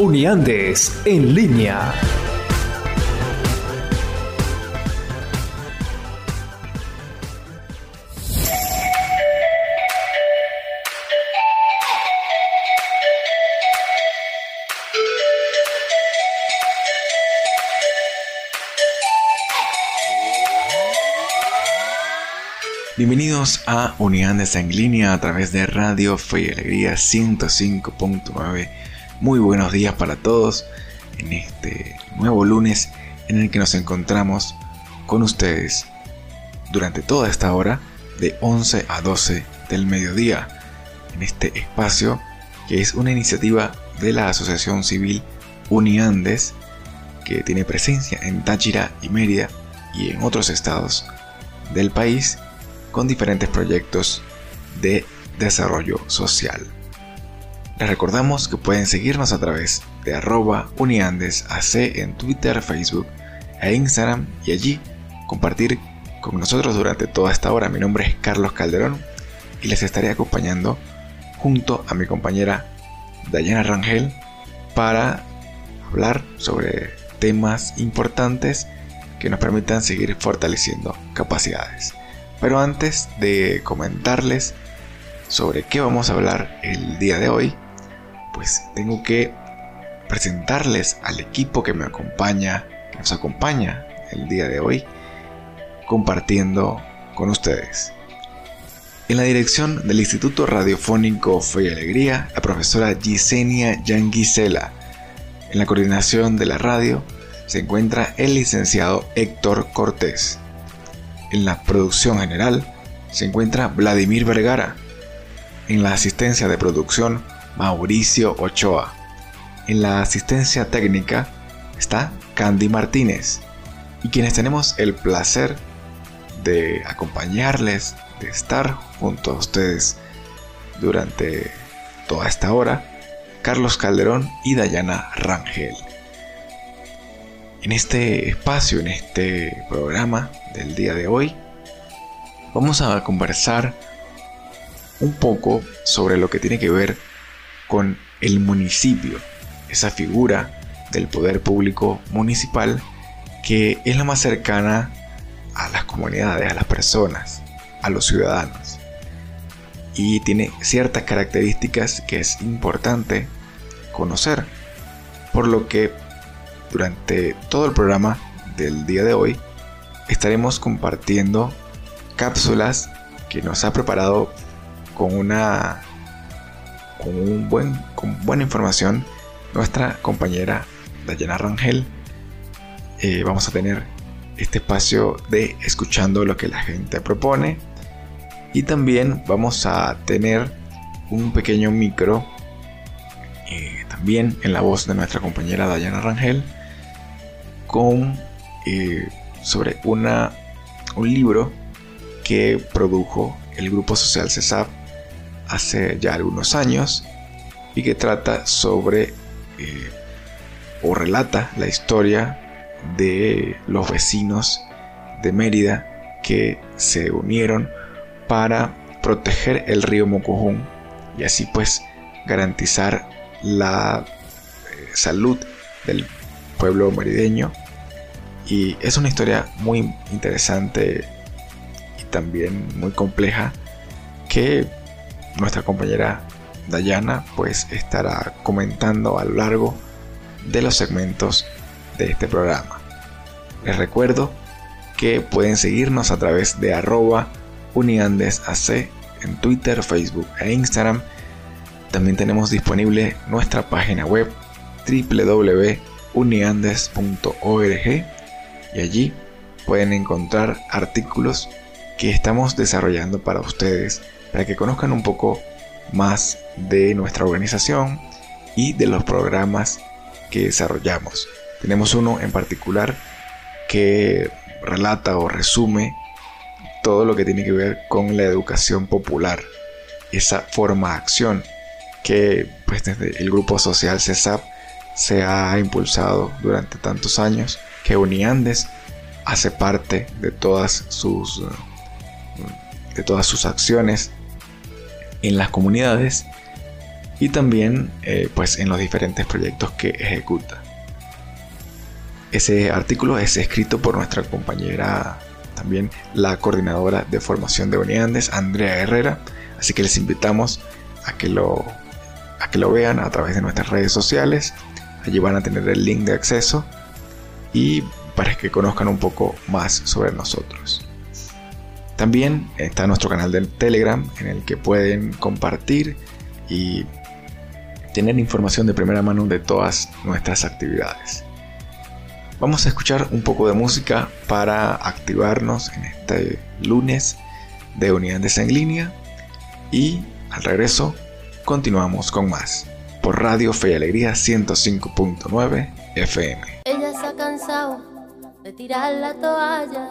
Uniandes en línea. Bienvenidos a Uniandes en línea a través de Radio Fe y Alegría 105.9. Muy buenos días para todos en este nuevo lunes en el que nos encontramos con ustedes durante toda esta hora de 11 a 12 del mediodía en este espacio que es una iniciativa de la Asociación Civil Uniandes que tiene presencia en Táchira y Mérida y en otros estados del país con diferentes proyectos de desarrollo social. Les recordamos que pueden seguirnos a través de arroba uniandesac en Twitter, Facebook e Instagram y allí compartir con nosotros durante toda esta hora. Mi nombre es Carlos Calderón y les estaré acompañando junto a mi compañera Dayana Rangel para hablar sobre temas importantes que nos permitan seguir fortaleciendo capacidades. Pero antes de comentarles sobre qué vamos a hablar el día de hoy, pues tengo que presentarles al equipo que me acompaña, que nos acompaña el día de hoy, compartiendo con ustedes. En la dirección del Instituto Radiofónico Fe y Alegría, la profesora Gisenia Yanguisela. En la coordinación de la radio se encuentra el licenciado Héctor Cortés. En la producción general se encuentra Vladimir Vergara. En la asistencia de producción, Mauricio Ochoa. En la asistencia técnica está Candy Martínez. Y quienes tenemos el placer de acompañarles, de estar junto a ustedes durante toda esta hora, Carlos Calderón y Dayana Rangel. En este espacio, en este programa del día de hoy, vamos a conversar un poco sobre lo que tiene que ver con el municipio, esa figura del poder público municipal que es la más cercana a las comunidades, a las personas, a los ciudadanos. Y tiene ciertas características que es importante conocer, por lo que durante todo el programa del día de hoy estaremos compartiendo cápsulas que nos ha preparado con una con un buen con buena información nuestra compañera Dayana Rangel. Eh, vamos a tener este espacio de escuchando lo que la gente propone. Y también vamos a tener un pequeño micro eh, también en la voz de nuestra compañera Dayana Rangel con eh, sobre una, un libro que produjo el grupo social CESAP hace ya algunos años y que trata sobre eh, o relata la historia de los vecinos de Mérida que se unieron para proteger el río Mocojón y así pues garantizar la eh, salud del pueblo merideño. Y es una historia muy interesante y también muy compleja que nuestra compañera Dayana pues estará comentando a lo largo de los segmentos de este programa. Les recuerdo que pueden seguirnos a través de arroba uniandesac en Twitter, Facebook e Instagram. También tenemos disponible nuestra página web www uniandes.org y allí pueden encontrar artículos que estamos desarrollando para ustedes, para que conozcan un poco más de nuestra organización y de los programas que desarrollamos. Tenemos uno en particular que relata o resume todo lo que tiene que ver con la educación popular, esa forma de acción que pues desde el grupo social CESAP se ha impulsado durante tantos años, que Uniandes hace parte de todas sus de todas sus acciones en las comunidades y también eh, pues en los diferentes proyectos que ejecuta. Ese artículo es escrito por nuestra compañera, también la coordinadora de formación de Uniandes, Andrea Herrera, así que les invitamos a que lo, a que lo vean a través de nuestras redes sociales. Allí van a tener el link de acceso y para que conozcan un poco más sobre nosotros. También está nuestro canal de Telegram en el que pueden compartir y tener información de primera mano de todas nuestras actividades. Vamos a escuchar un poco de música para activarnos en este lunes de Unidades en línea y al regreso continuamos con más por Radio Fe y Alegría 105.9 FM. Ella se ha cansado de tirar la toalla,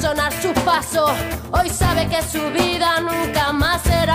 sonar sus pasos. Hoy sabe que su vida nunca más será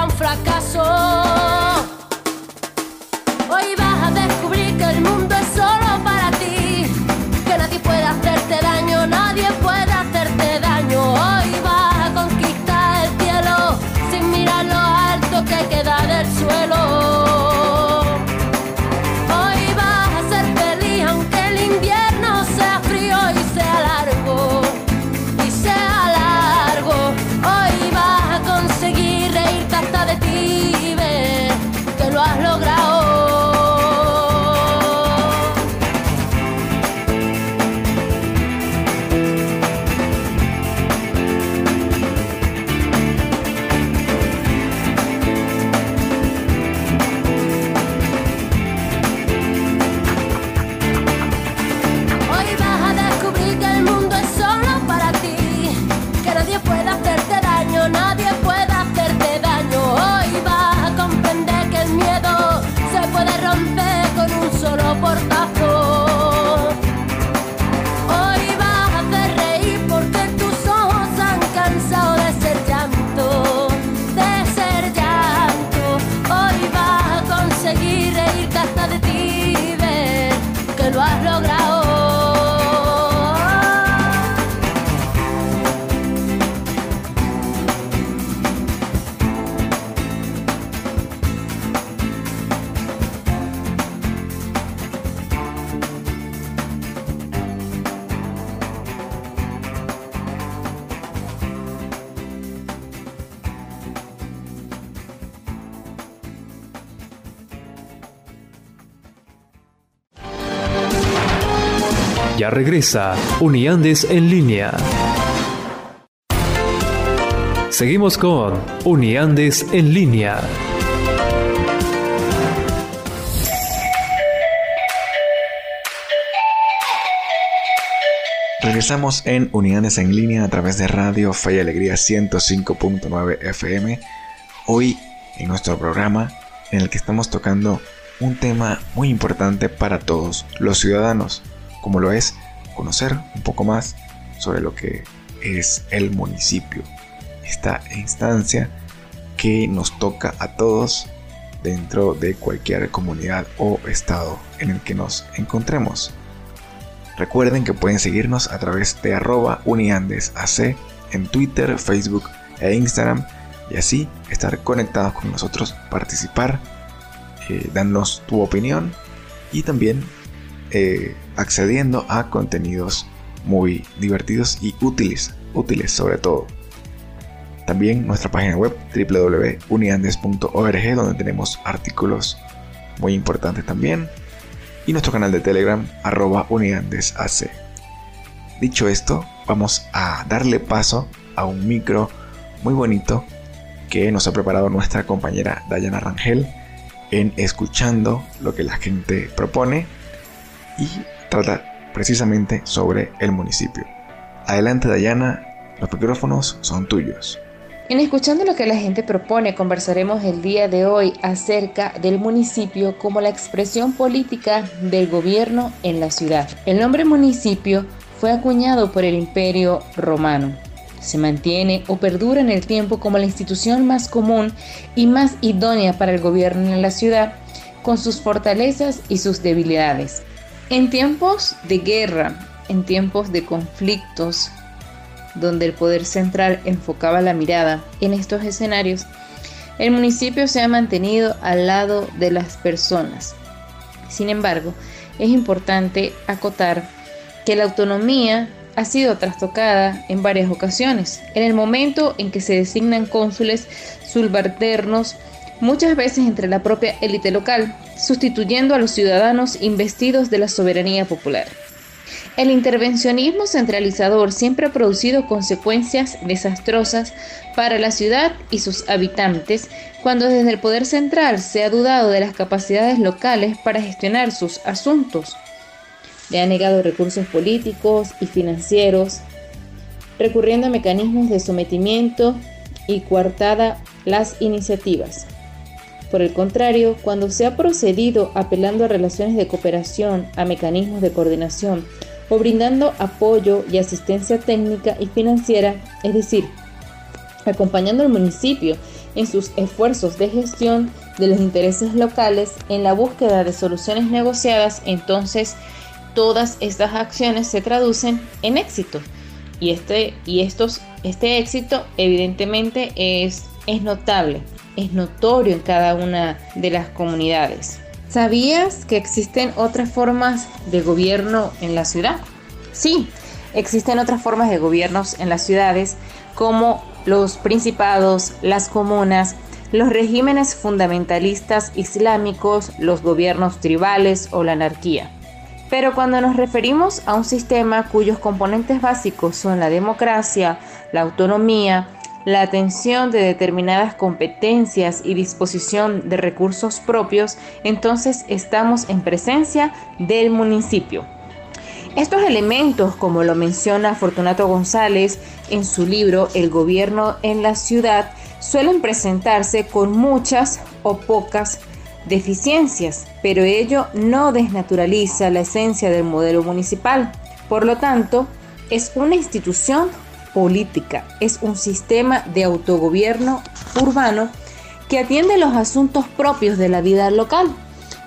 regresa Uniandes en línea. Seguimos con Uniandes en línea. Regresamos en Uniandes en línea a través de Radio Fe y Alegría 105.9 FM. Hoy en nuestro programa en el que estamos tocando un tema muy importante para todos los ciudadanos como lo es conocer un poco más sobre lo que es el municipio, esta instancia que nos toca a todos dentro de cualquier comunidad o estado en el que nos encontremos. Recuerden que pueden seguirnos a través de arroba uniandesac en Twitter, Facebook e Instagram y así estar conectados con nosotros, participar, eh, darnos tu opinión y también eh, accediendo a contenidos muy divertidos y útiles, útiles sobre todo. También nuestra página web www.uniandes.org donde tenemos artículos muy importantes también y nuestro canal de Telegram uniandesac. Dicho esto, vamos a darle paso a un micro muy bonito que nos ha preparado nuestra compañera Dayana Rangel en escuchando lo que la gente propone y trata precisamente sobre el municipio. Adelante Dayana, los micrófonos son tuyos. En escuchando lo que la gente propone, conversaremos el día de hoy acerca del municipio como la expresión política del gobierno en la ciudad. El nombre municipio fue acuñado por el Imperio Romano. Se mantiene o perdura en el tiempo como la institución más común y más idónea para el gobierno en la ciudad, con sus fortalezas y sus debilidades. En tiempos de guerra, en tiempos de conflictos, donde el poder central enfocaba la mirada en estos escenarios, el municipio se ha mantenido al lado de las personas. Sin embargo, es importante acotar que la autonomía ha sido trastocada en varias ocasiones. En el momento en que se designan cónsules subalternos, muchas veces entre la propia élite local, sustituyendo a los ciudadanos investidos de la soberanía popular. El intervencionismo centralizador siempre ha producido consecuencias desastrosas para la ciudad y sus habitantes cuando desde el poder central se ha dudado de las capacidades locales para gestionar sus asuntos. Le ha negado recursos políticos y financieros, recurriendo a mecanismos de sometimiento y coartada las iniciativas. Por el contrario, cuando se ha procedido apelando a relaciones de cooperación, a mecanismos de coordinación, o brindando apoyo y asistencia técnica y financiera, es decir, acompañando al municipio en sus esfuerzos de gestión de los intereses locales en la búsqueda de soluciones negociadas, entonces todas estas acciones se traducen en éxito. Y este, y estos, este éxito evidentemente es, es notable, es notorio en cada una de las comunidades. ¿Sabías que existen otras formas de gobierno en la ciudad? Sí, existen otras formas de gobiernos en las ciudades como los principados, las comunas, los regímenes fundamentalistas islámicos, los gobiernos tribales o la anarquía. Pero cuando nos referimos a un sistema cuyos componentes básicos son la democracia, la autonomía, la atención de determinadas competencias y disposición de recursos propios, entonces estamos en presencia del municipio. Estos elementos, como lo menciona Fortunato González en su libro El gobierno en la ciudad, suelen presentarse con muchas o pocas deficiencias, pero ello no desnaturaliza la esencia del modelo municipal. Por lo tanto, es una institución política, es un sistema de autogobierno urbano que atiende los asuntos propios de la vida local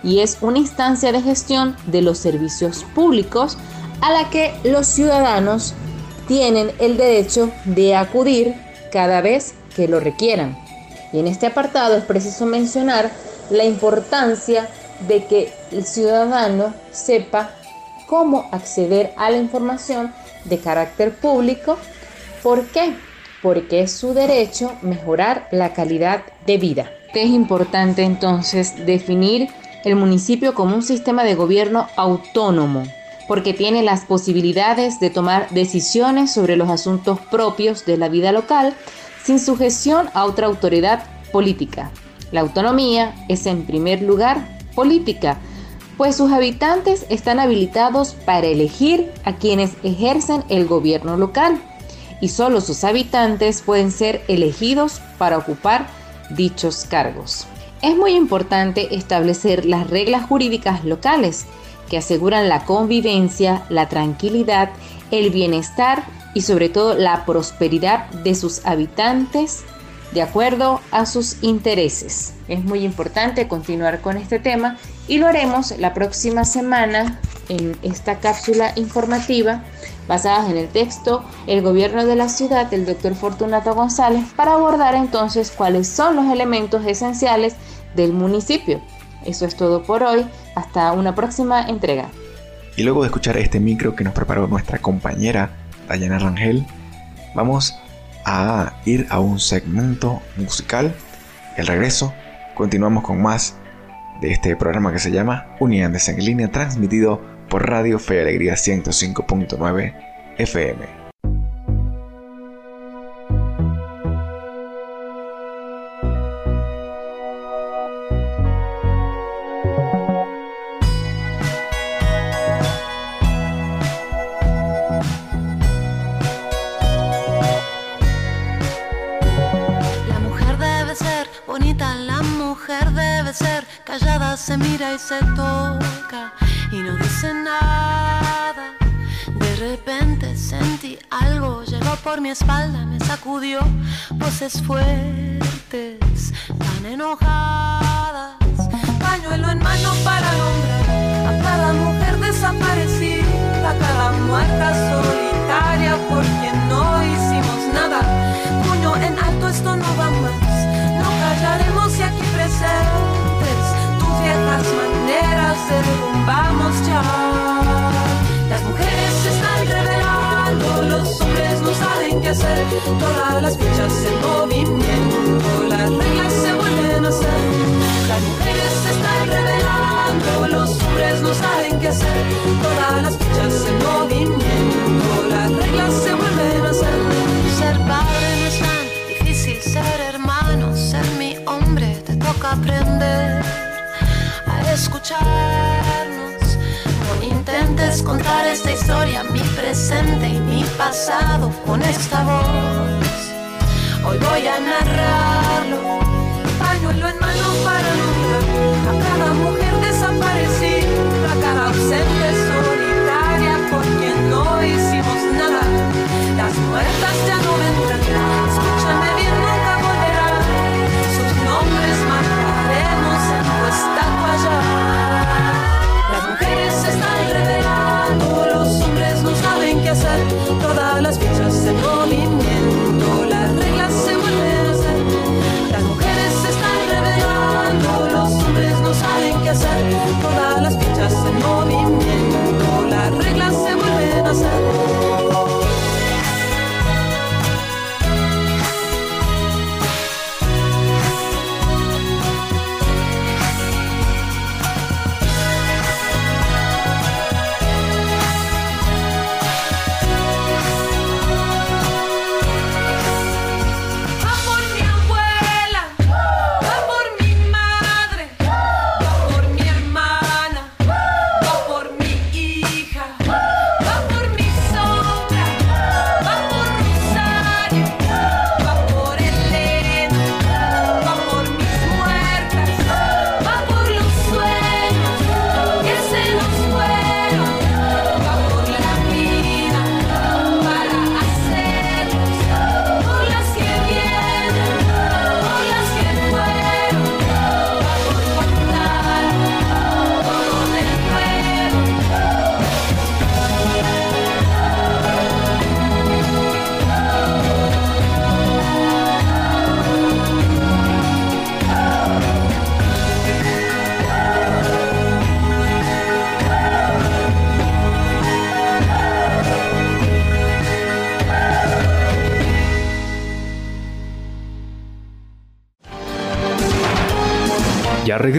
y es una instancia de gestión de los servicios públicos a la que los ciudadanos tienen el derecho de acudir cada vez que lo requieran. Y en este apartado es preciso mencionar la importancia de que el ciudadano sepa cómo acceder a la información de carácter público ¿Por qué? Porque es su derecho mejorar la calidad de vida. Es importante entonces definir el municipio como un sistema de gobierno autónomo, porque tiene las posibilidades de tomar decisiones sobre los asuntos propios de la vida local sin sujeción a otra autoridad política. La autonomía es en primer lugar política, pues sus habitantes están habilitados para elegir a quienes ejercen el gobierno local y solo sus habitantes pueden ser elegidos para ocupar dichos cargos. Es muy importante establecer las reglas jurídicas locales que aseguran la convivencia, la tranquilidad, el bienestar y sobre todo la prosperidad de sus habitantes de acuerdo a sus intereses. Es muy importante continuar con este tema y lo haremos la próxima semana en esta cápsula informativa basada en el texto El gobierno de la ciudad del doctor Fortunato González para abordar entonces cuáles son los elementos esenciales del municipio. Eso es todo por hoy. Hasta una próxima entrega. Y luego de escuchar este micro que nos preparó nuestra compañera Dayana Rangel, vamos a ir a un segmento musical. El regreso, continuamos con más de este programa que se llama Unidades en línea, transmitido por Radio Fe Alegría 105.9 FM. Todas las fichas en movimiento, las reglas se vuelven a hacer. Las mujeres se están revelando, los hombres no saben qué hacer. Todas las fichas en movimiento, las reglas se vuelven a hacer. Ser padre no es tan difícil, ser hermano, ser mi hombre, te toca aprender escucharnos. Contar esta historia, mi presente y mi pasado con esta voz. Hoy voy a narrarlo, pañuelo en mano para nombrar a cada mujer desaparecida, a cada ausente solitaria por quien no hicimos nada. Las muertas ya no vendrán,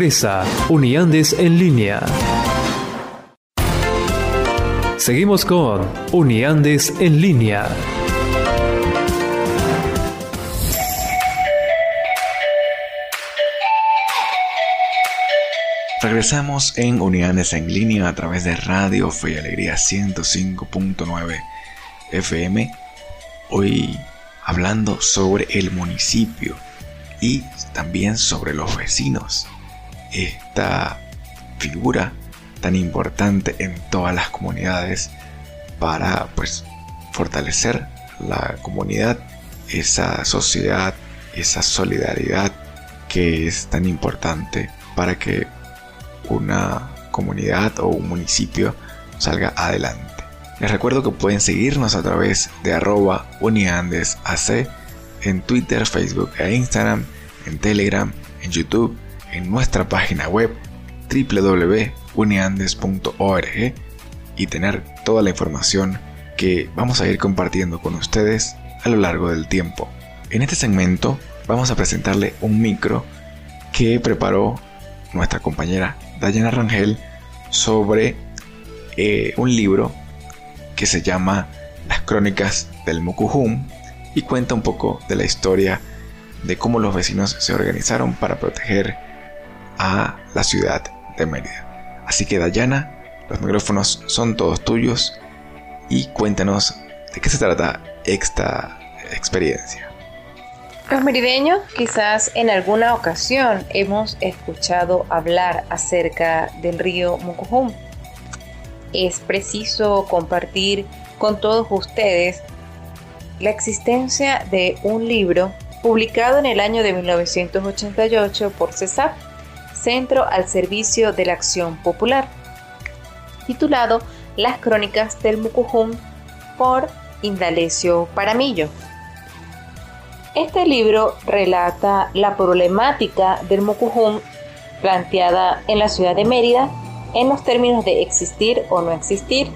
regresa Uniandes en línea. Seguimos con Uniandes en línea. Regresamos en Unidades en línea a través de Radio Fe y Alegría 105.9 FM. Hoy hablando sobre el municipio y también sobre los vecinos. Esta figura tan importante en todas las comunidades para pues fortalecer la comunidad, esa sociedad, esa solidaridad que es tan importante para que una comunidad o un municipio salga adelante. Les recuerdo que pueden seguirnos a través de arroba uniandesac en Twitter, Facebook e Instagram, en Telegram, en YouTube, en nuestra página web www.uniandes.org y tener toda la información que vamos a ir compartiendo con ustedes a lo largo del tiempo. En este segmento vamos a presentarle un micro que preparó nuestra compañera Dayana Rangel sobre eh, un libro que se llama Las Crónicas del Mukujum y cuenta un poco de la historia de cómo los vecinos se organizaron para proteger a la ciudad de Mérida. Así que Dayana, los micrófonos son todos tuyos y cuéntanos de qué se trata esta experiencia. Los merideños quizás en alguna ocasión hemos escuchado hablar acerca del río Mukujum. Es preciso compartir con todos ustedes la existencia de un libro publicado en el año de 1988 por CESAP, Centro al Servicio de la Acción Popular, titulado Las Crónicas del Mucujum por Indalecio Paramillo. Este libro relata la problemática del Mucujum planteada en la ciudad de Mérida en los términos de existir o no existir.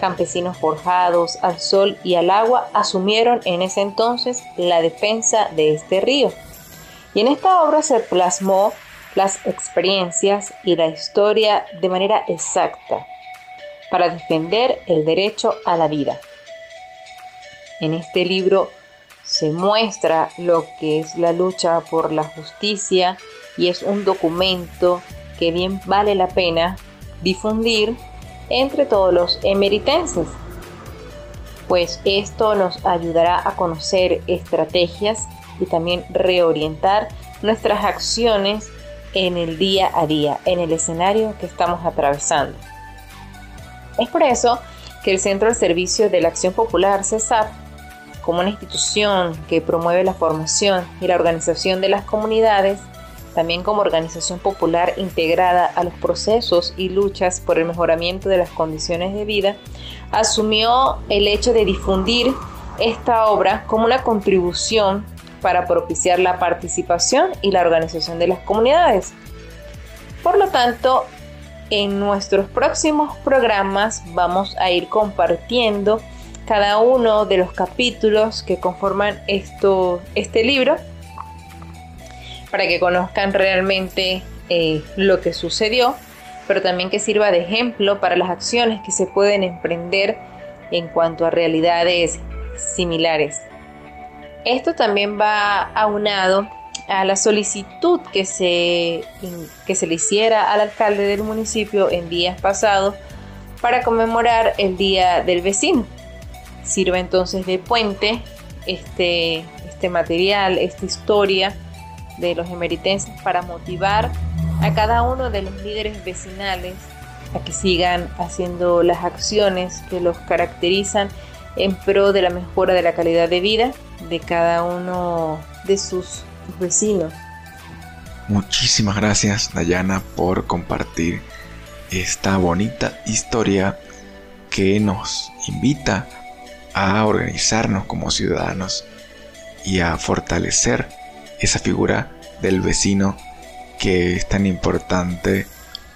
Campesinos forjados al sol y al agua asumieron en ese entonces la defensa de este río. Y en esta obra se plasmó las experiencias y la historia de manera exacta para defender el derecho a la vida. En este libro se muestra lo que es la lucha por la justicia y es un documento que bien vale la pena difundir entre todos los emeritenses, pues esto nos ayudará a conocer estrategias y también reorientar nuestras acciones en el día a día, en el escenario que estamos atravesando. Es por eso que el Centro de Servicio de la Acción Popular, CESAP, como una institución que promueve la formación y la organización de las comunidades, también como organización popular integrada a los procesos y luchas por el mejoramiento de las condiciones de vida, asumió el hecho de difundir esta obra como una contribución para propiciar la participación y la organización de las comunidades. Por lo tanto, en nuestros próximos programas vamos a ir compartiendo cada uno de los capítulos que conforman esto, este libro para que conozcan realmente eh, lo que sucedió, pero también que sirva de ejemplo para las acciones que se pueden emprender en cuanto a realidades similares. Esto también va aunado a la solicitud que se, que se le hiciera al alcalde del municipio en días pasados para conmemorar el Día del Vecino. Sirve entonces de puente este, este material, esta historia de los emeritenses para motivar a cada uno de los líderes vecinales a que sigan haciendo las acciones que los caracterizan en pro de la mejora de la calidad de vida de cada uno de sus vecinos. Muchísimas gracias Dayana por compartir esta bonita historia que nos invita a organizarnos como ciudadanos y a fortalecer esa figura del vecino que es tan importante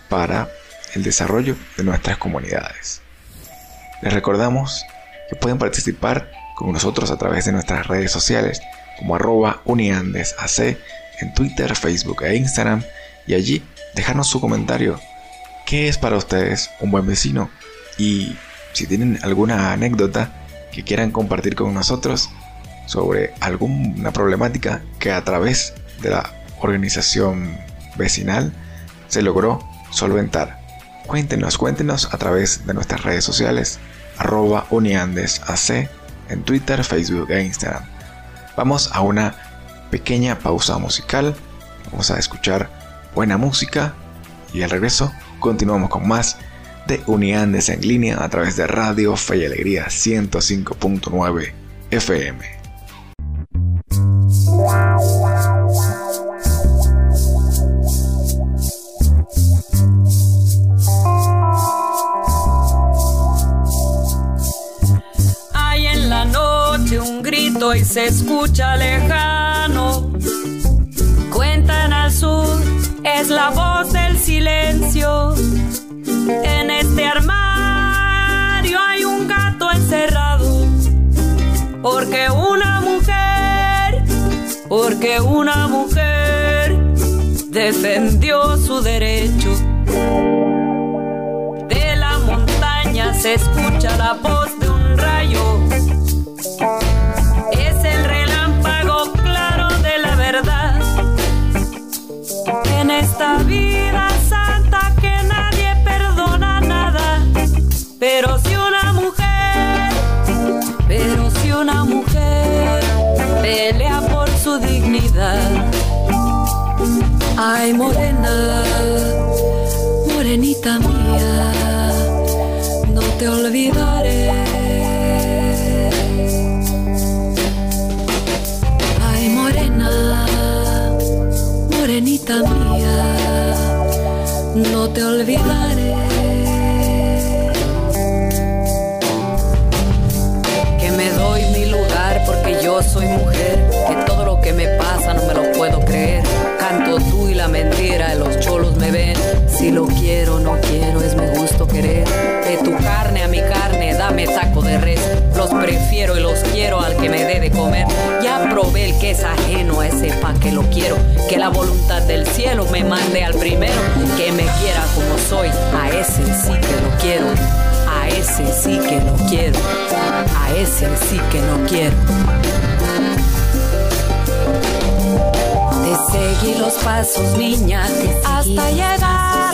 para el desarrollo de nuestras comunidades. Les recordamos que pueden participar con nosotros a través de nuestras redes sociales como arroba uniandesac en Twitter, Facebook e Instagram y allí dejarnos su comentario. ¿Qué es para ustedes un buen vecino? Y si tienen alguna anécdota que quieran compartir con nosotros sobre alguna problemática que a través de la organización vecinal se logró solventar. Cuéntenos, cuéntenos a través de nuestras redes sociales, arroba uniandesac en Twitter, Facebook e Instagram. Vamos a una pequeña pausa musical, vamos a escuchar buena música y al regreso continuamos con más de Uniandes en línea a través de Radio Fe y Alegría 105.9 FM. Lejano. Cuentan al sur, es la voz del silencio. En este armario hay un gato encerrado. Porque una mujer, porque una mujer defendió su derecho. De la montaña se escucha la voz Ay, morena, morenita mía, no te olvidaré. Ay, morena, morenita mía no te olvidaré. Si lo quiero, no quiero, es mi gusto querer. De tu carne a mi carne, dame taco de res. Los prefiero y los quiero al que me dé de comer. Ya probé el que es ajeno a ese pa' que lo quiero. Que la voluntad del cielo me mande al primero. Que me quiera como soy, a ese sí que lo quiero. A ese sí que lo quiero. A ese sí que lo quiero. Te seguí los pasos, niña, hasta llegar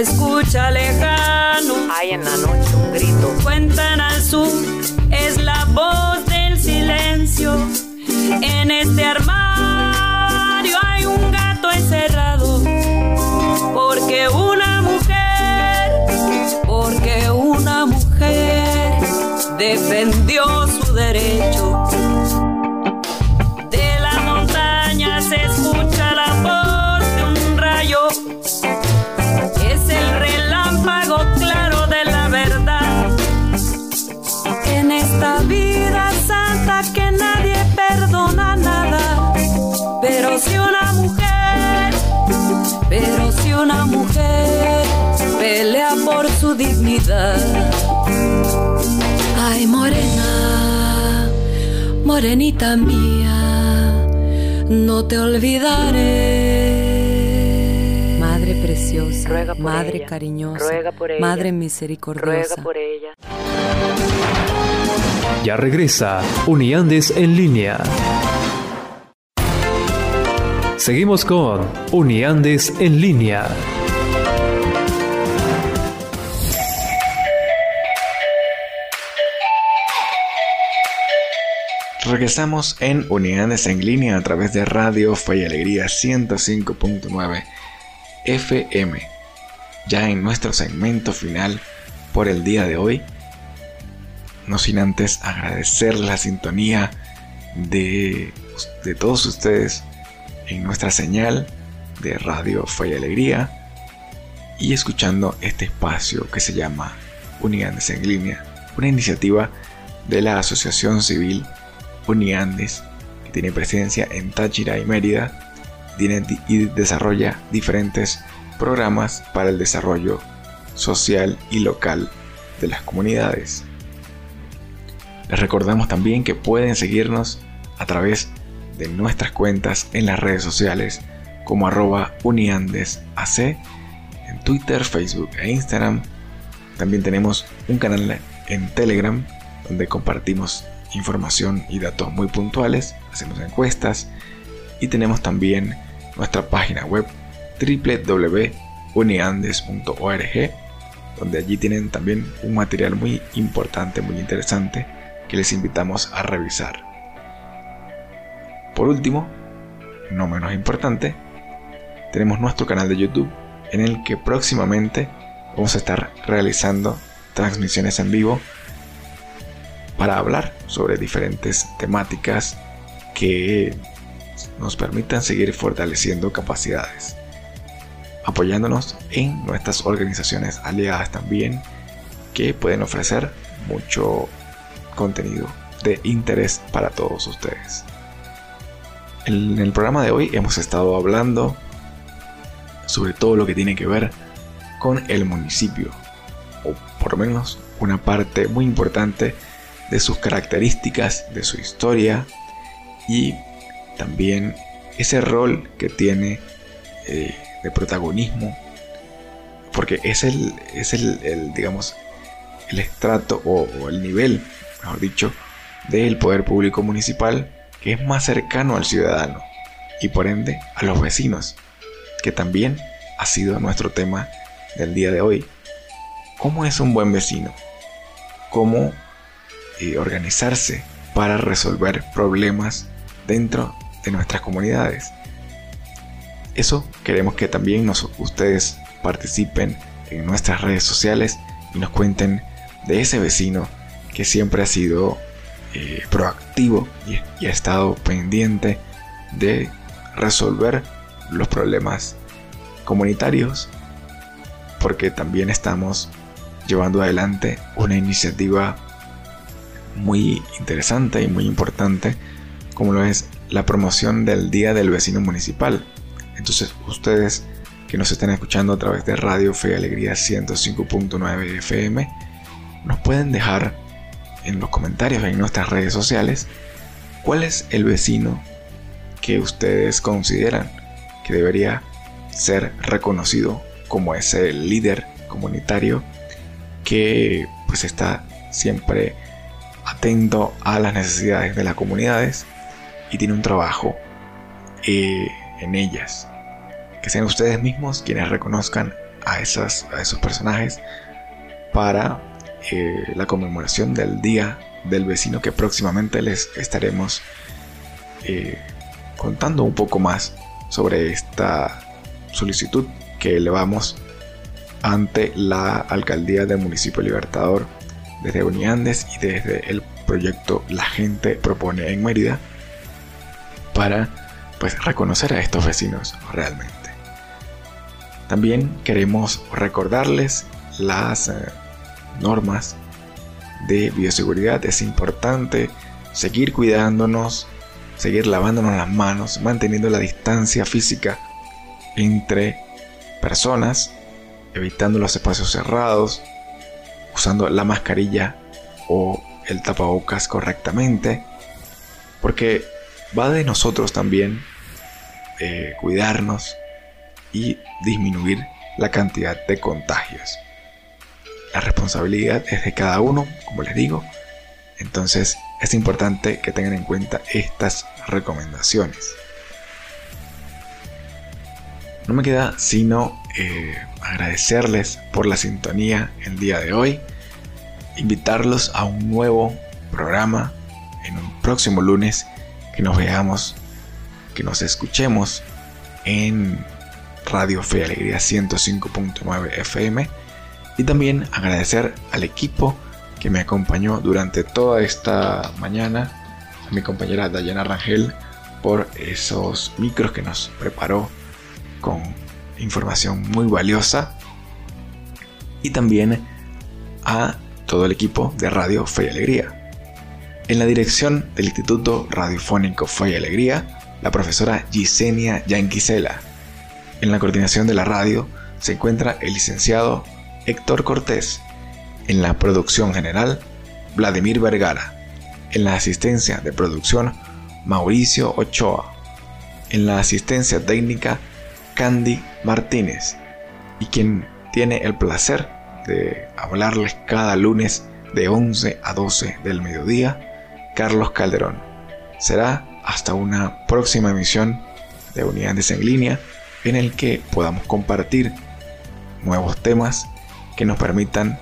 Escucha lejano. Hay en la noche un grito. Cuentan al sur, es la voz del silencio. En este armario hay un gato encerrado. Porque una mujer, porque una mujer defendió su derecho. Una mujer pelea por su dignidad. Ay, morena, morenita mía, no te olvidaré. Madre preciosa, Ruega por madre ella, cariñosa, ruega por ella, madre misericordiosa. Ruega por ella. Ya regresa Uniandes en línea. Seguimos con Uniandes en línea. Regresamos en Unidades en línea a través de Radio Fe Alegría 105.9 FM. Ya en nuestro segmento final por el día de hoy. No sin antes agradecer la sintonía de, de todos ustedes en nuestra señal de Radio Fe y Alegría y escuchando este espacio que se llama Uniandes en línea, una iniciativa de la Asociación Civil Uniandes, que tiene presencia en Táchira y Mérida, tiene y desarrolla diferentes programas para el desarrollo social y local de las comunidades. Les recordamos también que pueden seguirnos a través de nuestras cuentas en las redes sociales como arroba uniandesac en Twitter, Facebook e Instagram. También tenemos un canal en Telegram donde compartimos información y datos muy puntuales, hacemos encuestas y tenemos también nuestra página web www.uniandes.org donde allí tienen también un material muy importante, muy interesante que les invitamos a revisar. Por último, no menos importante, tenemos nuestro canal de YouTube en el que próximamente vamos a estar realizando transmisiones en vivo para hablar sobre diferentes temáticas que nos permitan seguir fortaleciendo capacidades, apoyándonos en nuestras organizaciones aliadas también que pueden ofrecer mucho contenido de interés para todos ustedes. En el programa de hoy hemos estado hablando sobre todo lo que tiene que ver con el municipio, o por lo menos una parte muy importante de sus características, de su historia y también ese rol que tiene eh, de protagonismo, porque es el, es el, digamos, el estrato o, o el nivel, mejor dicho, del poder público municipal que es más cercano al ciudadano y por ende a los vecinos, que también ha sido nuestro tema del día de hoy. ¿Cómo es un buen vecino? ¿Cómo eh, organizarse para resolver problemas dentro de nuestras comunidades? Eso queremos que también ustedes participen en nuestras redes sociales y nos cuenten de ese vecino que siempre ha sido eh, proactivo y ha estado pendiente de resolver los problemas comunitarios porque también estamos llevando adelante una iniciativa muy interesante y muy importante como lo es la promoción del Día del Vecino Municipal. Entonces ustedes que nos están escuchando a través de Radio Fe y Alegría 105.9 FM nos pueden dejar en los comentarios en nuestras redes sociales cuál es el vecino que ustedes consideran que debería ser reconocido como ese líder comunitario que pues está siempre atento a las necesidades de las comunidades y tiene un trabajo eh, en ellas. Que sean ustedes mismos quienes reconozcan a, esas, a esos personajes para eh, la conmemoración del Día del Vecino que próximamente les estaremos eh, contando un poco más sobre esta solicitud que elevamos ante la alcaldía del municipio Libertador desde Uniandes y desde el proyecto La gente propone en Mérida para pues reconocer a estos vecinos realmente. También queremos recordarles las eh, normas de bioseguridad. Es importante seguir cuidándonos, seguir lavándonos las manos, manteniendo la distancia física entre personas, evitando los espacios cerrados, usando la mascarilla o el tapabocas correctamente, porque va de nosotros también eh, cuidarnos y disminuir la cantidad de contagios. La responsabilidad es de cada uno, como les digo, entonces es importante que tengan en cuenta estas recomendaciones no me queda sino eh, agradecerles por la sintonía el día de hoy, invitarlos a un nuevo programa en un próximo lunes, que nos veamos, que nos escuchemos en Radio Fe Alegría 105.9 FM y también agradecer al equipo que me acompañó durante toda esta mañana, a mi compañera Dayana Rangel por esos micros que nos preparó con información muy valiosa y también a todo el equipo de Radio Fe y Alegría. En la dirección del Instituto Radiofónico Fe y Alegría, la profesora Gisenia Yanquisela. En la coordinación de la radio se encuentra el licenciado Héctor Cortés. En la producción general, Vladimir Vergara. En la asistencia de producción, Mauricio Ochoa. En la asistencia técnica, Candy Martínez. Y quien tiene el placer de hablarles cada lunes de 11 a 12 del mediodía, Carlos Calderón. Será hasta una próxima emisión de Unidades en línea en el que podamos compartir nuevos temas que nos permitan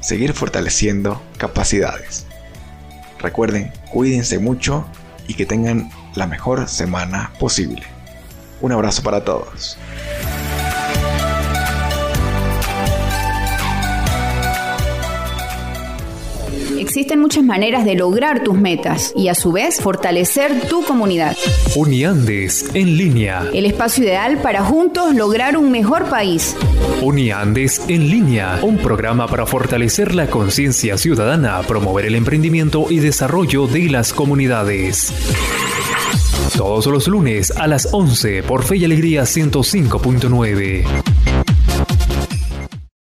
seguir fortaleciendo capacidades. Recuerden, cuídense mucho y que tengan la mejor semana posible. Un abrazo para todos. Existen muchas maneras de lograr tus metas y a su vez fortalecer tu comunidad. Uniandes en línea. El espacio ideal para juntos lograr un mejor país. Uniandes en línea. Un programa para fortalecer la conciencia ciudadana, promover el emprendimiento y desarrollo de las comunidades. Todos los lunes a las 11 por Fe y Alegría 105.9.